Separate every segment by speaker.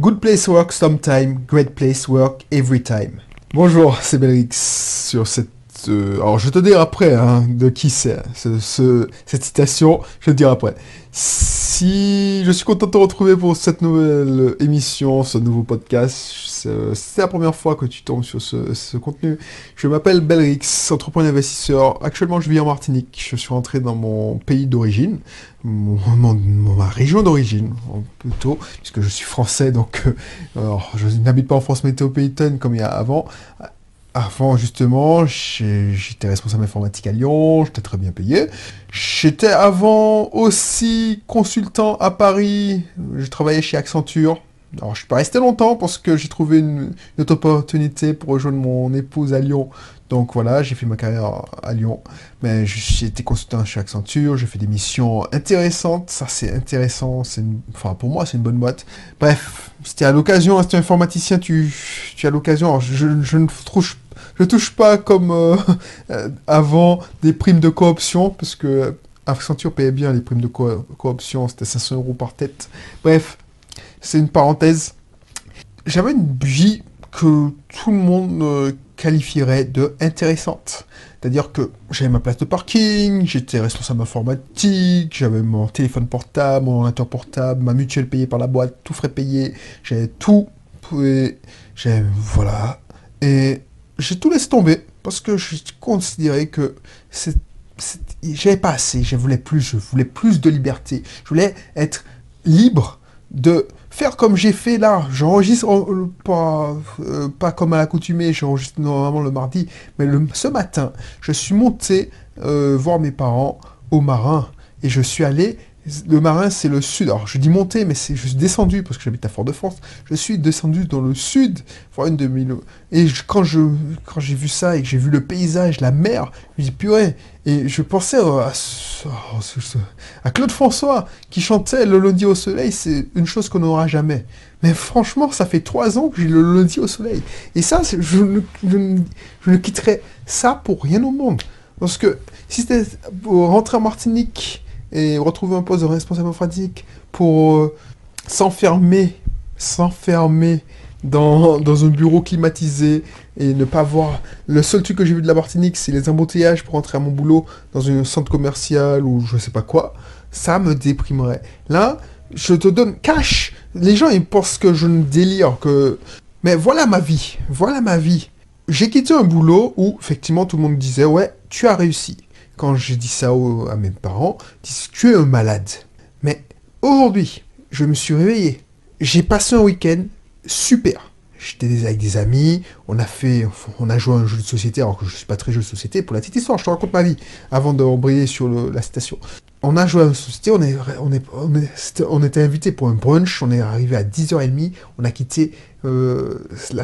Speaker 1: Good place work sometime, great place work every time. Bonjour, c'est Belrix sur cette... euh, alors je te dirai après hein, de qui c'est, ce- ce- cette citation, je te dirai après. Si je suis content de te retrouver pour cette nouvelle émission, ce nouveau podcast, c'est c'est la première fois que tu tombes sur ce, contenu. Je m'appelle Belrix, entrepreneur investisseur. Actuellement, je vis en Martinique. Je suis rentré dans mon pays d'origine, mon, ma région d'origine, plutôt, puisque je suis français, donc euh, je n'habite pas en France métropolitaine comme il y a avant. Avant, justement, j'étais responsable informatique à Lyon, j'étais très bien payé. J'étais avant aussi consultant à Paris, je travaillais chez Accenture. Alors, je suis pas resté longtemps parce que j'ai trouvé une, autre opportunité pour rejoindre mon épouse à Lyon. Donc voilà, j'ai fait ma carrière à Lyon. Mais j'ai été consultant chez Accenture, j'ai fait des missions intéressantes. Ça, c'est intéressant. Enfin, pour moi, c'est une bonne boîte. Bref, c'était à l'occasion, hein, si tu es informaticien, tu, as l'occasion. Je, je ne je touche pas comme euh, euh, avant des primes de cooption, parce que Accenture payait bien les primes de co- cooption, c'était 500 euros par tête. Bref, c'est une parenthèse. J'avais une vie que tout le monde qualifierait de intéressante. C'est-à-dire que j'avais ma place de parking, j'étais responsable informatique, j'avais mon téléphone portable, mon ordinateur portable, ma mutuelle payée par la boîte, tout frais payé, j'avais tout, et j'avais, voilà. Et j'ai tout laissé tomber parce que je considérais que j'avais pas assez, je voulais plus, je voulais plus de liberté, je voulais être libre de faire comme j'ai fait là. J'enregistre pas, euh, pas comme à l'accoutumée, j'enregistre normalement le mardi, mais ce matin, je suis monté euh, voir mes parents au marin et je suis allé. Le marin, c'est le sud. Alors, je dis monter, mais c'est, je suis descendu parce que j'habite à Fort-de-France. Je suis descendu dans le sud, voir une demi Et quand je, quand j'ai vu ça et que j'ai vu le paysage, la mer, je me dis purée. Et je pensais à, Claude François qui chantait Le lundi au soleil, c'est une chose qu'on n'aura jamais. Mais franchement, ça fait trois ans que j'ai le lundi au soleil. Et ça, c'est- je ne, je, ne, je ne quitterai ça pour rien au monde. Parce que si c'était pour rentrer en Martinique et retrouver un poste de responsable informatique pour euh, s'enfermer, s'enfermer dans, un bureau climatisé et ne pas voir... Le seul truc que j'ai vu de la Martinique, c'est les embouteillages pour rentrer à mon boulot dans un centre commercial ou je sais pas quoi. Ça me déprimerait. Là, je te donne cash. Les gens, ils pensent que je ne délire, que... Mais voilà ma vie. Voilà ma vie. J'ai quitté un boulot où, effectivement, tout le monde disait, ouais, tu as réussi. Quand j'ai dit ça à mes parents, ils disent, tu es un malade. Mais aujourd'hui, je me suis réveillé. J'ai passé un week-end super. J'étais avec des amis, on a fait, on a joué à un jeu de société, alors que je suis pas très jeu de société. Pour la petite histoire, je te raconte ma vie avant d'embrayer sur le- la citation. On a joué à un jeu de société, on, est, on, est, on, était invité pour un brunch, on est arrivé à 10h30, on a quitté euh, euh,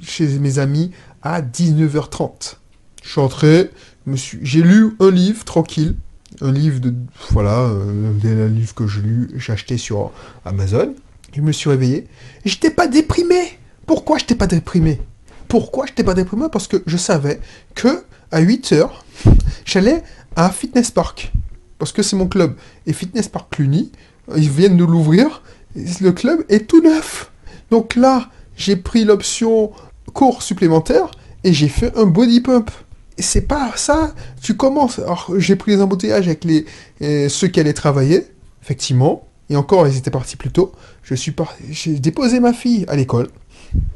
Speaker 1: chez mes amis à 19h30. Je suis entré, j'ai lu un livre tranquille, un livre de voilà, euh, que j'ai acheté sur Amazon. Je me suis réveillé j'étais pas déprimé. Pourquoi j'étais pas déprimé? Pourquoi j'étais pas déprimé? Parce que je savais que à 8 heures, j'allais à Fitness Park parce que c'est mon club et Fitness Park Cluny, ils viennent de l'ouvrir. Le club est tout neuf. Donc là, j'ai pris l'option cours supplémentaire et j'ai fait un body pump. C'est pas ça. Tu commences. Alors, j'ai pris les embouteillages avec les, euh, ceux qui allaient travailler, effectivement. Et encore, ils étaient partis plus tôt. Je suis. J'ai déposé ma fille à l'école.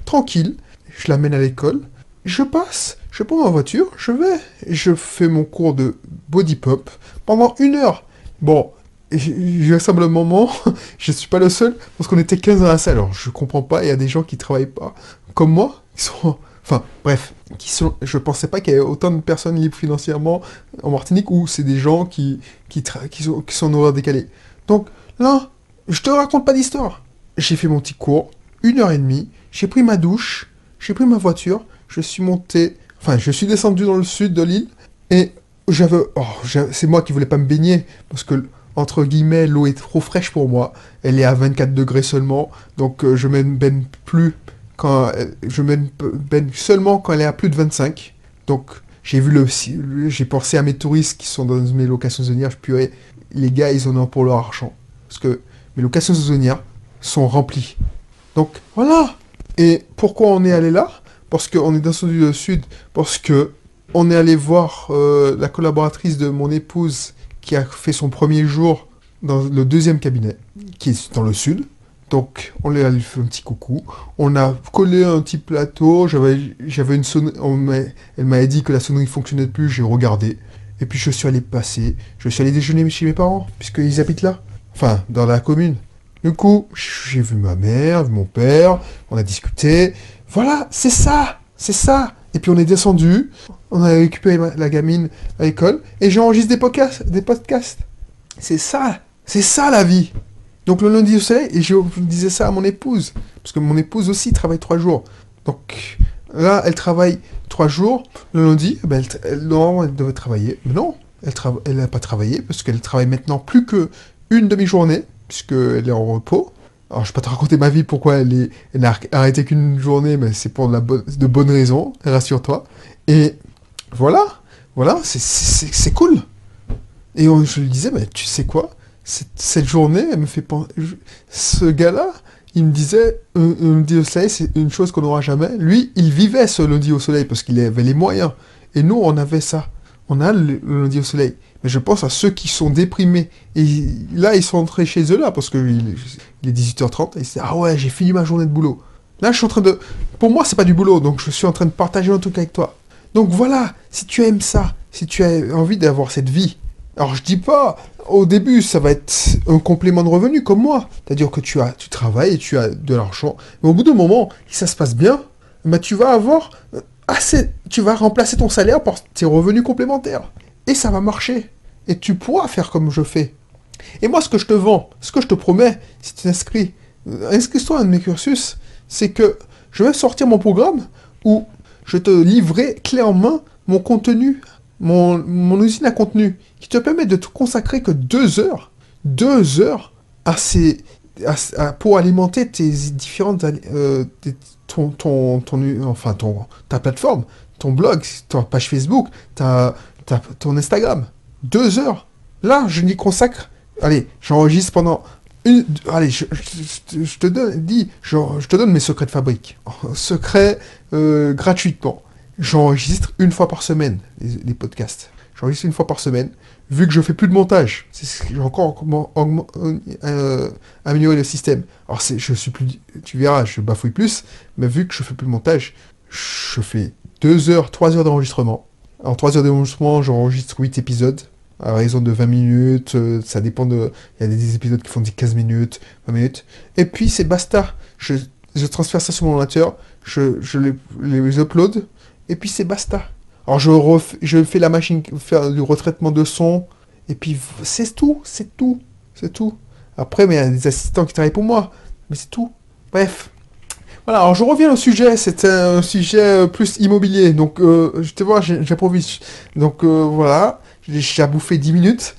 Speaker 1: Tranquille. Je l'amène à l'école. Je passe. Je prends ma voiture. Je vais. Je fais mon cours de body pump pendant une heure. Bon. moment, je suis pas le seul, parce qu'on était 15 dans la salle. Alors, je comprends pas, il y a des gens qui travaillent pas comme moi, qui sont Enfin, bref, qui sont, je pensais pas qu'il y avait autant de personnes libres financièrement en Martinique où c'est des gens qui, qui, sont, en horaire décalé. Donc là, je te raconte pas d'histoire. J'ai fait mon petit cours, une heure et demie, j'ai pris ma douche, j'ai pris ma voiture, je suis monté, enfin, je suis descendu dans le sud de l'île et j'avais, oh, c'est moi qui voulais pas me baigner parce que entre guillemets, l'eau est trop fraîche pour moi. Elle est à 24 degrés seulement, donc euh, je ne me baigne plus quand euh, je baigne seulement quand elle est à plus de 25. Donc j'ai vu le, j'ai pensé à mes touristes qui sont dans mes locations saisonnières. Je purée, les gars, ils en ont pour leur argent parce que mes locations saisonnières sont remplies. Donc voilà. Et pourquoi on est allé là? Parce qu'on est descendu le sud. Parce que on est allé voir euh, la collaboratrice de mon épouse qui a fait son premier jour dans le deuxième cabinet, qui est dans le sud. Donc, on lui a fait un petit coucou. On a collé un petit plateau. J'avais, une sonnerie. Elle m'avait dit que la sonnerie fonctionnait plus. J'ai regardé. Et puis, je suis allé passer. Je suis allé déjeuner chez mes parents, puisqu'ils habitent là. Enfin, dans la commune. Du coup, j'ai vu ma mère, vu mon père. On a discuté. Voilà, c'est ça. C'est ça. Et puis, on est descendu. On a récupéré la gamine à l'école. Et j'enregistre des podcasts. Des podcasts. C'est ça. C'est ça la vie. Donc le lundi au soleil, et je disais ça à mon épouse, parce que mon épouse aussi travaille trois jours. Donc là, elle travaille trois jours. Le lundi, eh ben, elle, non, elle devait travailler. Mais non, elle n'a pas travaillé, parce qu'elle travaille maintenant plus que une demi-journée, puisqu'elle est en repos. Alors, je ne vais pas te raconter ma vie, pourquoi elle, elle n'a arrêté qu'une journée, mais c'est pour de bonnes raisons, rassure-toi. Et voilà, voilà, c'est cool. Et je lui disais, mais tu sais quoi? Cette, journée, elle me fait penser. Ce gars-là, il me disait, un, lundi au soleil, c'est une chose qu'on n'aura jamais. Lui, il vivait ce lundi au soleil parce qu'il avait les moyens. Et nous, on avait ça. On a le, lundi au soleil. Mais je pense à ceux qui sont déprimés. Et là, ils sont entrés chez eux là parce qu'il il est 18h30 et ils disent Ah ouais, j'ai fini ma journée de boulot. Là, je suis en train de. Pour moi, c'est pas du boulot, donc je suis en train de partager un truc avec toi. Donc voilà, si tu aimes ça, si tu as envie d'avoir cette vie, alors je dis pas, au début, ça va être un complément de revenu comme moi. C'est-à-dire que tu, as, tu travailles et tu as de l'argent. Mais au bout d'un moment, si ça se passe bien, bah, tu vas avoir assez. Tu vas remplacer ton salaire par tes revenus complémentaires. Et ça va marcher. Et tu pourras faire comme je fais. Et moi, ce que je te vends, ce que je te promets, si tu t'inscris, inscris-toi à mes cursus, c'est que je vais sortir mon programme où je te livrerai clé en main mon contenu mon, usine à contenu, qui te permet de te consacrer que deux heures, deux heures à ces, pour alimenter tes différentes, euh, ton, ton, enfin ton, ta plateforme, ton blog, ta page Facebook, ta, ton Instagram. Deux heures. Là, je n'y consacre. Allez, j'enregistre pendant une. Allez, je, te donne, dis, je, te donne mes secrets de fabrique. Secrets euh, gratuitement j'enregistre une fois par semaine les, podcasts. J'enregistre une fois par semaine. Vu que je fais plus de montage, j'ai encore euh, amélioré le système. Alors je suis plus, tu verras, je bafouille plus, mais vu que je fais plus de montage, je fais 2 heures, 3 heures d'enregistrement. En 3 heures d'enregistrement, j'enregistre 8 épisodes à raison de 20 minutes, euh, ça dépend de... Il y a des épisodes qui font 15 minutes, 20 minutes. Et puis c'est basta. Je, transfère ça sur mon ordinateur, je, les upload, et puis c'est basta. Alors je, je fais la machine, faire du retraitement de son, et puis c'est tout, c'est tout, c'est tout. Après, mais il y a des assistants qui travaillent pour moi, mais c'est tout. Bref. Voilà, alors je reviens au sujet, c'est un sujet euh, plus immobilier, donc euh, je te vois, j'improvise. Donc euh, voilà, j'ai bouffé 10 minutes.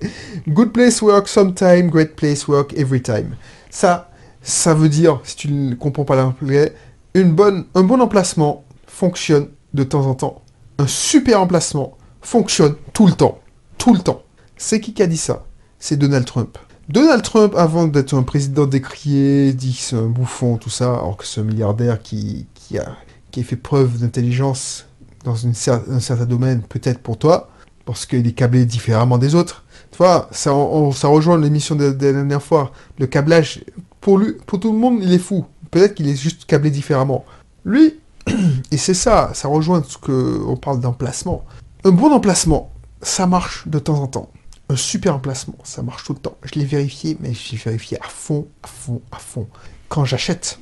Speaker 1: Good place work sometime, great place work every time. Ça, ça veut dire, si tu ne comprends pas l'anglais, une bonne, un bon emplacement fonctionne de temps en temps. Un super emplacement fonctionne tout le temps. Tout le temps. C'est qui qui a dit ça? C'est Donald Trump. Donald Trump, avant d'être un président décrié, dit que c'est un bouffon, tout ça, alors que un milliardaire qui, qui, a, qui fait preuve d'intelligence dans une un certain domaine, peut-être pour toi, parce qu'il est câblé différemment des autres. Tu vois, ça, ça rejoint l'émission de, de, la dernière fois. Le câblage, pour, lui, pour tout le monde, il est fou. Peut-être qu'il est juste câblé différemment. Lui, et c'est ça, ça rejoint ce que on parle d'emplacement. Un bon emplacement, ça marche de temps en temps. Un super emplacement, ça marche tout le temps. Je l'ai vérifié, mais j'ai vérifié à fond, à fond, à fond. Quand j'achète,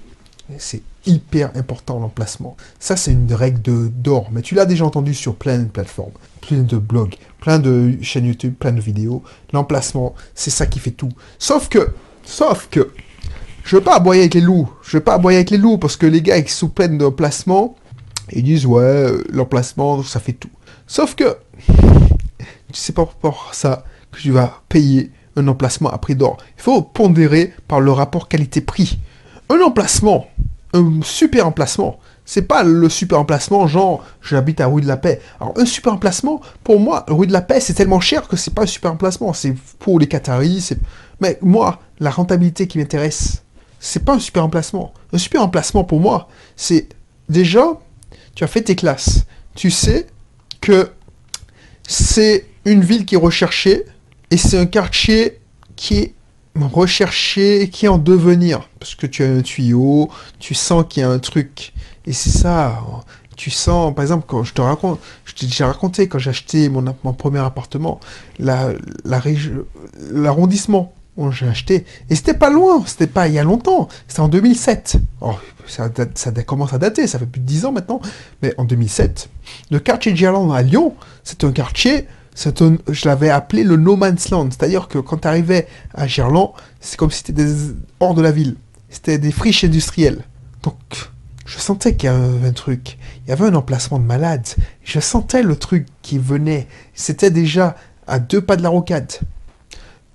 Speaker 1: c'est hyper important l'emplacement. Ça, c'est une règle d'or. Mais tu l'as déjà entendu sur plein de plateformes, plein de blogs, plein de chaînes YouTube, plein de vidéos. L'emplacement, c'est ça qui fait tout. Sauf que, sauf que, je veux pas aboyer avec les loups. Je veux pas aboyer avec les loups parce que les gars, ils sont pleins d'emplacements. Ils disent, ouais, euh, l'emplacement, ça fait tout. Sauf que, tu sais pas pour ça que tu vas payer un emplacement à prix d'or. Il faut pondérer par le rapport qualité-prix. Un emplacement, un super emplacement, c'est pas le super emplacement genre j'habite à Rue de la Paix. Alors un super emplacement, pour moi, Rue de la Paix, c'est tellement cher que c'est pas un super emplacement. C'est pour les Qataris. Mais moi, la rentabilité qui m'intéresse, c'est pas un super emplacement. Un super emplacement pour moi, c'est déjà, tu as fait tes classes. Tu sais que c'est une ville qui est recherchée et c'est un quartier qui est recherché, qui est en devenir. Parce que tu as un tuyau, tu sens qu'il y a un truc. Et c'est ça, tu sens, par exemple, quand je te raconte, je t'ai déjà raconté quand j'ai acheté mon, premier appartement, la, la j'ai acheté, et c'était pas loin, c'était pas il y a longtemps, c'était en 2007. Oh, ça, commence à dater, ça fait plus de 10 ans maintenant, mais en 2007, le quartier de Gerland à Lyon, c'est un quartier, je l'avais appelé le No Man's Land, c'est-à-dire que quand tu arrivais à Gerland, c'est comme si c'était hors de la ville, c'était des friches industrielles. Donc, je sentais qu'il y avait un truc. Il y avait un emplacement de malade. Je sentais le truc qui venait. C'était déjà à deux pas de la rocade.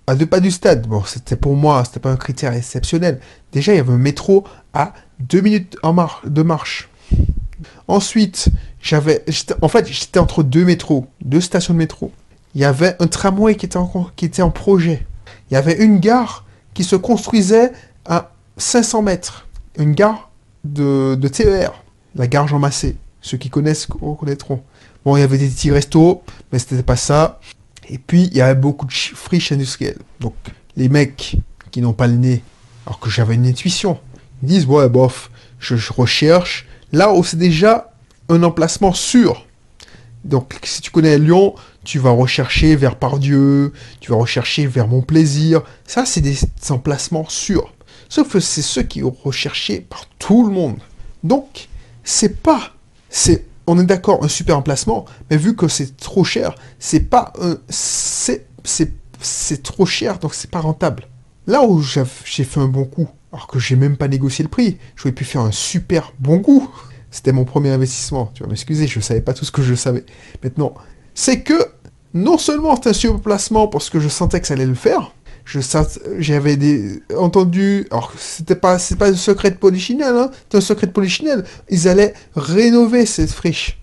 Speaker 1: À deux pas du stade. Bon, c'était pour moi, c'était pas un critère exceptionnel. Déjà, il y avait un métro à deux minutes en de marche. Ensuite, j'avais, en fait, j'étais entre deux métros, deux stations de métro. Il y avait un tramway qui était en, qui était en projet. Il y avait une gare qui se construisait à 500 mètres. Une gare de, TER, la gare Jean Massé. Ceux qui connaissent reconnaîtront. Bon, il y avait des petits restos, mais c'était pas ça. Et puis, il y avait beaucoup de friches industrielles. Donc, les mecs qui n'ont pas le nez, alors que j'avais une intuition, ils disent, ouais, bof, je, recherche là où c'est déjà un emplacement sûr. Donc, si tu connais Lyon, tu vas rechercher vers Pardieu, tu vas rechercher vers Mon Plaisir. Ça, c'est des emplacements sûrs. Sauf que c'est ceux qui sont recherchés par tout le monde. Donc, c'est pas, c'est, on est d'accord, un super emplacement, mais vu que c'est trop cher, c'est pas un, c'est, c'est, trop cher, donc c'est pas rentable. Là où j'ai fait un bon coup, alors que j'ai même pas négocié le prix, j'aurais pu faire un super bon coup. C'était mon premier investissement. Tu vas m'excuser, je savais pas tout ce que je savais. Maintenant, c'est que non seulement c'est un super placement parce que je sentais que ça allait le faire, j'avais entendu alors c'était pas c'est pas un secret de polichinelle hein, c'est un secret de polichinelle. Ils allaient rénover cette friche.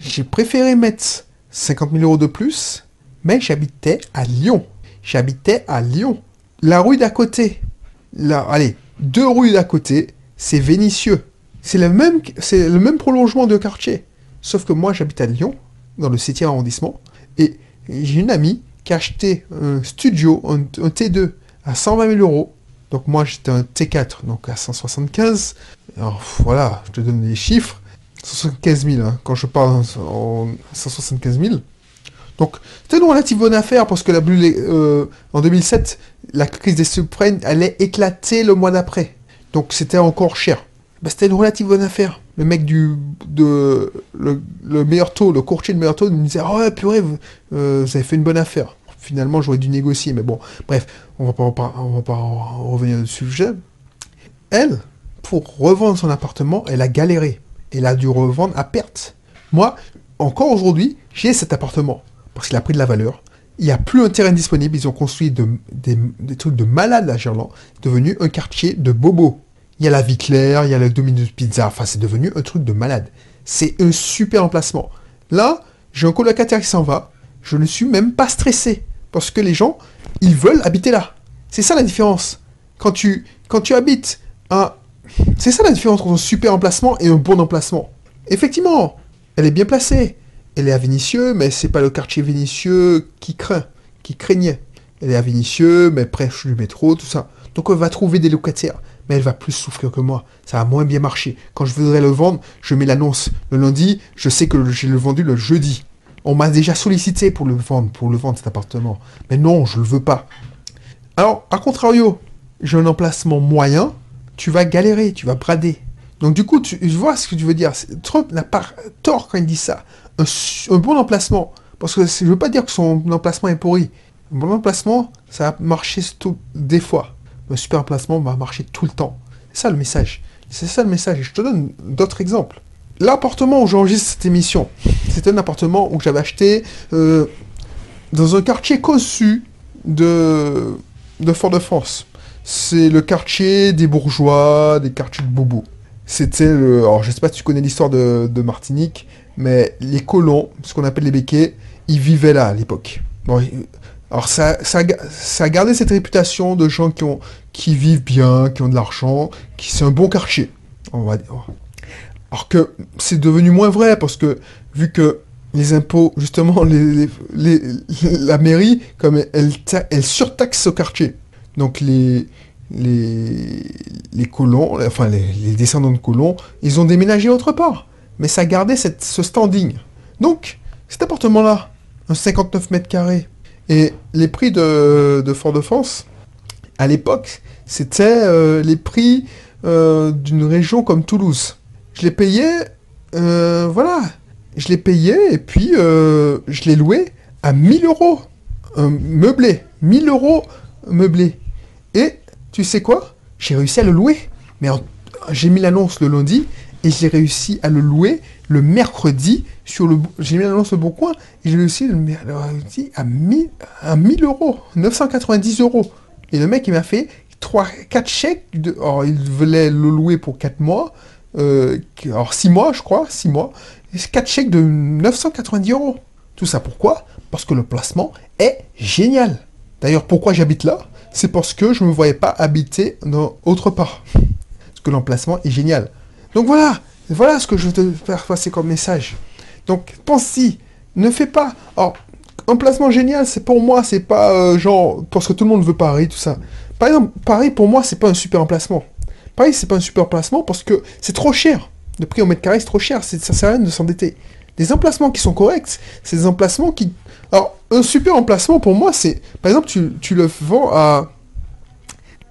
Speaker 1: J'ai préféré mettre 50 000 euros de plus mais j'habitais à Lyon. J'habitais à Lyon. La rue d'à côté là allez deux rues d'à côté c'est Vénitieux c'est le même c'est le même prolongement de quartier. Sauf que moi j'habite à Lyon dans le 7e arrondissement et j'ai une amie qui a acheté un studio, un, T2 à 120 000 euros. Donc moi j'étais un T4, donc à 175. Alors voilà, je te donne les chiffres. 175 000, hein, quand je parle en 175 000. Donc c'était une relative bonne affaire parce que la bulle, euh, en 2007, la crise des subprimes allait éclater le mois d'après. Donc c'était encore cher. Bah, c'était une relative bonne affaire. Le mec du de le, meilleur taux, le courtier de meilleur taux, me disait oh ouais, purée, vous, euh, avez fait une bonne affaire. Finalement, j'aurais dû négocier, mais bon, bref, on va pas, on va pas revenir au sujet. Elle, pour revendre son appartement, elle a galéré. Elle a dû revendre à perte. Moi, encore aujourd'hui, j'ai cet appartement parce qu'il a pris de la valeur. Il n'y a plus un terrain disponible. Ils ont construit des, des, trucs de malade à Gerland, devenu un quartier de bobos. Il y a la vie claire, il y a le Domino's Pizza. Enfin, c'est devenu un truc de malade. C'est un super emplacement. Là, j'ai un colocataire qui s'en va. Je ne suis même pas stressé. Parce que les gens, ils veulent habiter là. C'est ça la différence. Quand tu, quand tu habites un... C'est ça la différence entre un super emplacement et un bon emplacement. Effectivement, elle est bien placée. Elle est à Vénitieux, mais c'est pas le quartier Vénitieux qui craint, qui craignait. Elle est à Vénitieux, mais près du métro, tout ça. Donc on va trouver des locataires elle va plus souffrir que moi. Ça a moins bien marché. Quand je voudrais le vendre, je mets l'annonce le lundi, je sais que j'ai le vendu le jeudi. On m'a déjà sollicité pour le vendre, pour le vendre cet appartement. Mais non, je le veux pas. Alors, à contrario, j'ai un emplacement moyen, tu vas galérer, tu vas brader. Donc du coup, tu vois ce que tu veux dire. Trump n'a pas tort quand il dit ça. Un, bon emplacement, parce que je veux pas dire que son emplacement est pourri. Un bon emplacement, ça a marché tout, des fois un super emplacement va marcher tout le temps. C'est ça le message. C'est ça le message. Et je te donne d'autres exemples. L'appartement où j'enregistre cette émission, c'est un appartement où j'avais acheté euh, dans un quartier conçu de, de Fort-de-France. C'est le quartier des bourgeois, des quartiers de bobo. C'était le... Alors je sais pas si tu connais l'histoire de, Martinique, mais les colons, ce qu'on appelle les béquets, ils vivaient là à l'époque. Alors ça, a gardé cette réputation de gens qui, vivent bien, qui ont de l'argent, qui c'est un bon quartier, on. Alors que c'est devenu moins vrai parce que vu que les impôts, justement, la mairie, comme elle, surtaxe ce quartier. Donc les, colons, enfin les, les, descendants de colons, ils ont déménagé autre part. Mais ça gardait cette, ce standing. Donc, cet appartement-là, un 59 mètres carrés, et les prix de, de Fort-de-France, à l'époque, c'était euh, les prix euh, d'une région comme Toulouse. Je l'ai payé, euh, voilà, je l'ai payé et puis je l'ai loué à 1000 euros. Meublé. 1000 euros meublé. Et tu sais quoi? J'ai réussi à le louer. Mais j'ai mis l'annonce le lundi et j'ai réussi à le louer le mercredi sur le. J'ai mis l'annonce le bon coin et j'ai réussi le mercredi à 1000, à 1000 euros. 990 euros. Et le mec, il m'a fait 3, 4 chèques. De, oh, il voulait le louer pour 4 mois. Euh, alors 6 mois, je crois. 6 mois. 4 chèques de 990 euros. Tout ça pourquoi? Parce que le placement est génial. D'ailleurs, pourquoi j'habite là? C'est parce que je ne me voyais pas habiter dans autre part. Parce que l'emplacement est génial. Donc voilà, voilà ce que je veux te faire passer comme message. Donc pense-y, ne fais pas. Alors, emplacement génial, c'est pour moi, c'est pas euh, genre parce que tout le monde veut Paris, tout ça. Par exemple, Paris pour moi, c'est pas un super emplacement. Paris, c'est pas un super emplacement parce que c'est trop cher. Le prix au mètre carré, c'est trop cher, ça sert à rien de s'endetter. Des emplacements qui sont corrects, c'est des emplacements qui... Alors, un super emplacement pour moi, c'est... Par exemple, tu, tu, le vends à...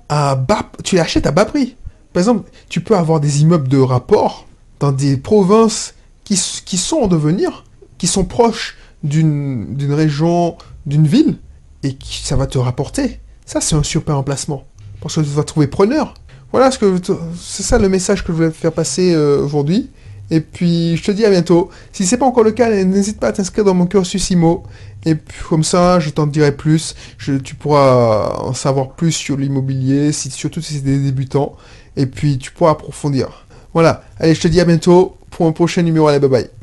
Speaker 1: à bas... Tu l'achètes à bas prix. Par exemple, tu peux avoir des immeubles de rapport dans des provinces qui, qui sont en devenir, qui sont proches d'une région, d'une ville, et ça va te rapporter. Ça, c'est un super emplacement. Parce que tu vas trouver preneur. Voilà, ce que c'est ça le message que je voulais faire passer euh, aujourd'hui. Et puis, je te dis à bientôt. Si c'est pas encore le cas, n'hésite pas à t'inscrire dans mon cursus IMO. Et puis, comme ça, je t'en dirai plus. Tu pourras en savoir plus sur l'immobilier, surtout si c'est des débutants. Et puis, tu pourras approfondir. Voilà. Allez, je te dis à bientôt pour un prochain numéro. Allez, bye bye.